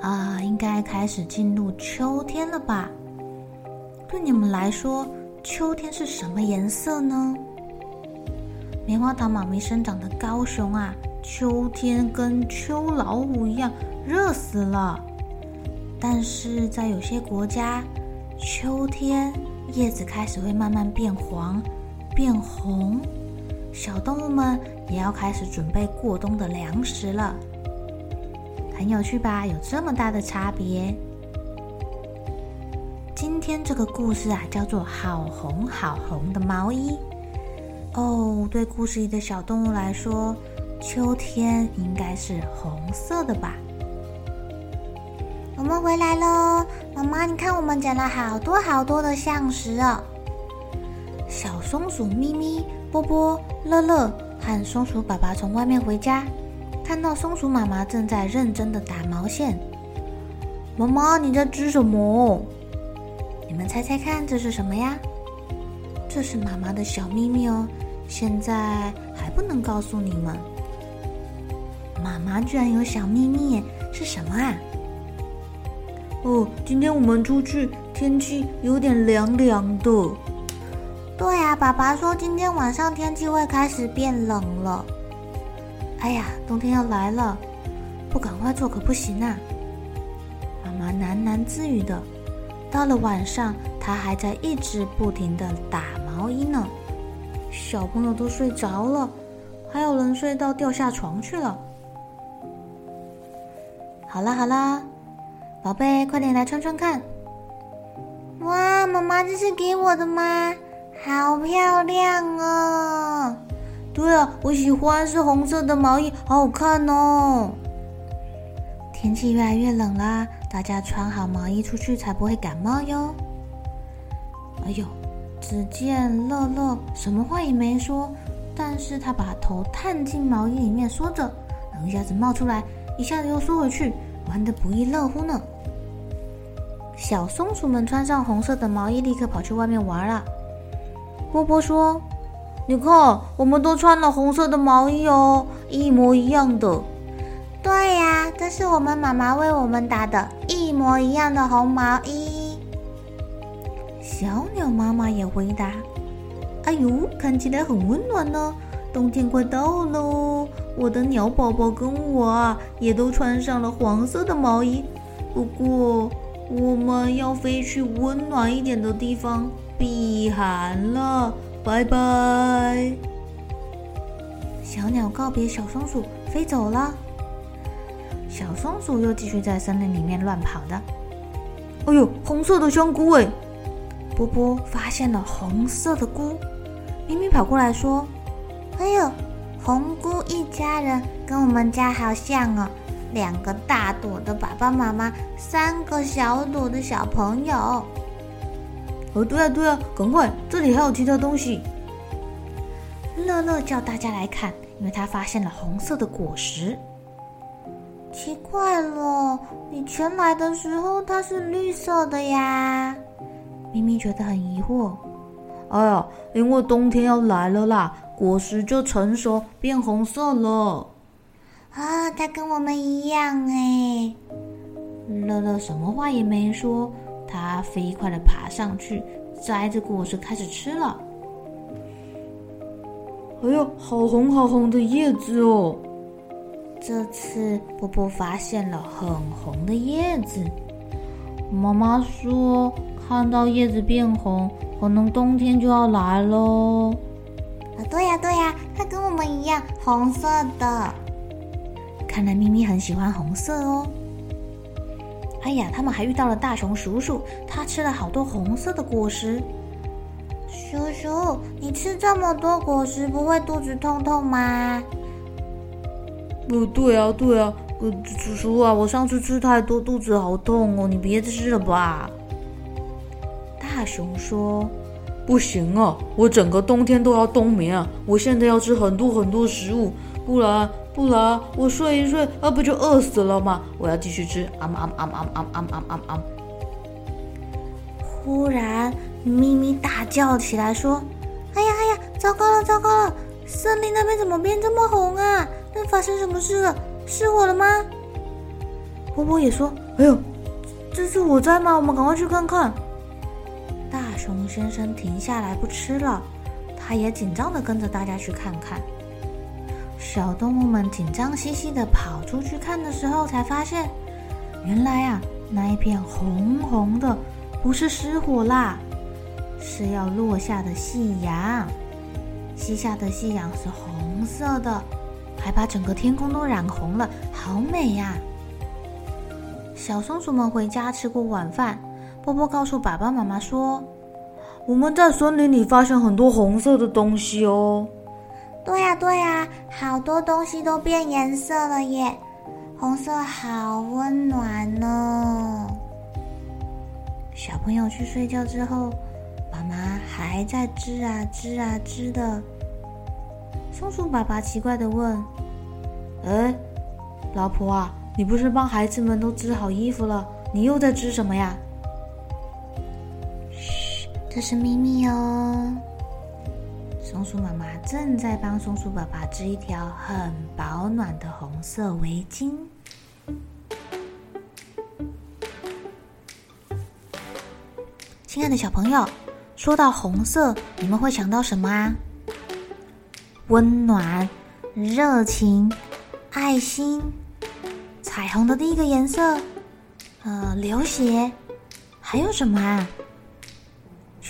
啊，应该开始进入秋天了吧？对你们来说，秋天是什么颜色呢？棉花糖妈咪生长的高雄啊，秋天跟秋老虎一样热死了。但是在有些国家，秋天叶子开始会慢慢变黄、变红，小动物们也要开始准备过冬的粮食了。很有趣吧？有这么大的差别。今天这个故事啊，叫做《好红好红的毛衣》哦。对故事里的小动物来说，秋天应该是红色的吧？我们回来喽，妈妈，你看我们捡了好多好多的橡石哦。小松鼠咪咪、波波、乐乐和松鼠爸爸从外面回家。看到松鼠妈妈正在认真的打毛线，妈妈，你在织什么？你们猜猜看，这是什么呀？这是妈妈的小秘密哦，现在还不能告诉你们。妈妈居然有小秘密，是什么啊？哦，今天我们出去，天气有点凉凉的。对呀，爸爸说今天晚上天气会开始变冷了。哎呀，冬天要来了，不赶快做可不行啊！妈妈喃喃自语的。到了晚上，她还在一直不停的打毛衣呢。小朋友都睡着了，还有人睡到掉下床去了。好啦好啦，宝贝，快点来穿穿看。哇，妈妈，这是给我的吗？好漂亮哦！对啊，我喜欢是红色的毛衣，好好看哦。天气越来越冷啦，大家穿好毛衣出去才不会感冒哟。哎呦，只见乐乐什么话也没说，但是他把头探进毛衣里面，说着，然后一下子冒出来，一下子又缩回去，玩得不亦乐乎呢。小松鼠们穿上红色的毛衣，立刻跑去外面玩了。波波说。你看，我们都穿了红色的毛衣哦，一模一样的。对呀，这是我们妈妈为我们打的一模一样的红毛衣。小鸟妈妈也回答：“哎呦，看起来很温暖呢，冬天快到喽，我的鸟宝宝跟我啊，也都穿上了黄色的毛衣。不过，我们要飞去温暖一点的地方避寒了。”拜拜！小鸟告别小松鼠，飞走了。小松鼠又继续在森林里面乱跑的。哎呦，红色的香菇哎！波波发现了红色的菇，咪咪跑过来说：“哎呦，红菇一家人跟我们家好像哦，两个大朵的爸爸妈妈，三个小朵的小朋友。”哦，对啊，对啊，赶快！这里还有其他东西。乐乐叫大家来看，因为他发现了红色的果实。奇怪了，以前来的时候它是绿色的呀。咪咪觉得很疑惑。哎呀，因为冬天要来了啦，果实就成熟变红色了。啊、哦，它跟我们一样哎。乐乐什么话也没说。它飞快地爬上去，摘着果实开始吃了。哎呀，好红好红的叶子哦！这次波波发现了很红的叶子。妈妈说看到叶子变红，可能冬天就要来喽。啊，对呀对呀，它跟我们一样，红色的。看来咪咪很喜欢红色哦。哎呀，他们还遇到了大熊叔叔，他吃了好多红色的果实。叔叔，你吃这么多果实，不会肚子痛痛吗？不对啊，对啊，呃，叔叔啊，我上次吃太多，肚子好痛哦，你别吃了吧。大熊说。不行啊，我整个冬天都要冬眠啊！我现在要吃很多很多食物，不然不然我睡一睡，那不就饿死了吗？我要继续吃，啊啊啊啊啊啊啊啊啊！忽然，咪咪大叫起来，说：“哎呀哎呀，糟糕了糟糕了！森林那边怎么变这么红啊？那发生什么事了？失火了吗？”波波也说：“哎呦，这是火灾吗？我们赶快去看看。”大熊先生停下来不吃了，他也紧张的跟着大家去看看。小动物们紧张兮兮地跑出去看的时候，才发现，原来啊，那一片红红的不是失火啦，是要落下的夕阳。西下的夕阳是红色的，还把整个天空都染红了，好美呀！小松鼠们回家吃过晚饭，波波告诉爸爸妈妈说。我们在森林里发现很多红色的东西哦。对呀，对呀，好多东西都变颜色了耶！红色好温暖呢。小朋友去睡觉之后，妈妈还在织啊织啊织的。松鼠爸爸奇怪地问：“哎，老婆啊，你不是帮孩子们都织好衣服了？你又在织什么呀？”嘘这是秘密哦，松鼠妈妈正在帮松鼠爸爸织一条很保暖的红色围巾。亲爱的小朋友，说到红色，你们会想到什么啊？温暖、热情、爱心、彩虹的第一个颜色，呃，流血，还有什么啊？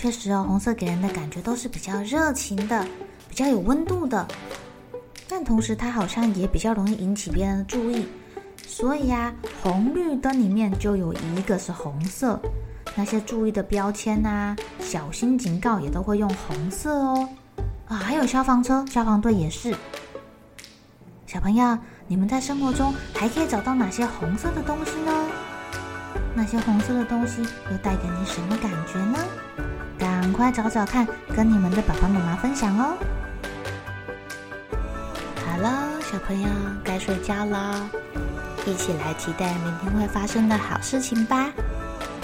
确实哦，红色给人的感觉都是比较热情的，比较有温度的。但同时，它好像也比较容易引起别人的注意。所以呀，红绿灯里面就有一个是红色，那些注意的标签啊、小心警告也都会用红色哦。啊，还有消防车、消防队也是。小朋友，你们在生活中还可以找到哪些红色的东西呢？那些红色的东西又带给你什么感觉呢？赶快找找看，跟你们的爸爸妈妈分享哦。好了，小朋友该睡觉了，一起来期待明天会发生的好事情吧。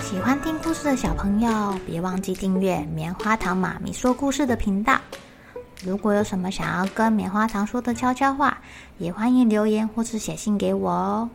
喜欢听故事的小朋友，别忘记订阅棉花糖妈咪说故事的频道。如果有什么想要跟棉花糖说的悄悄话，也欢迎留言或是写信给我哦。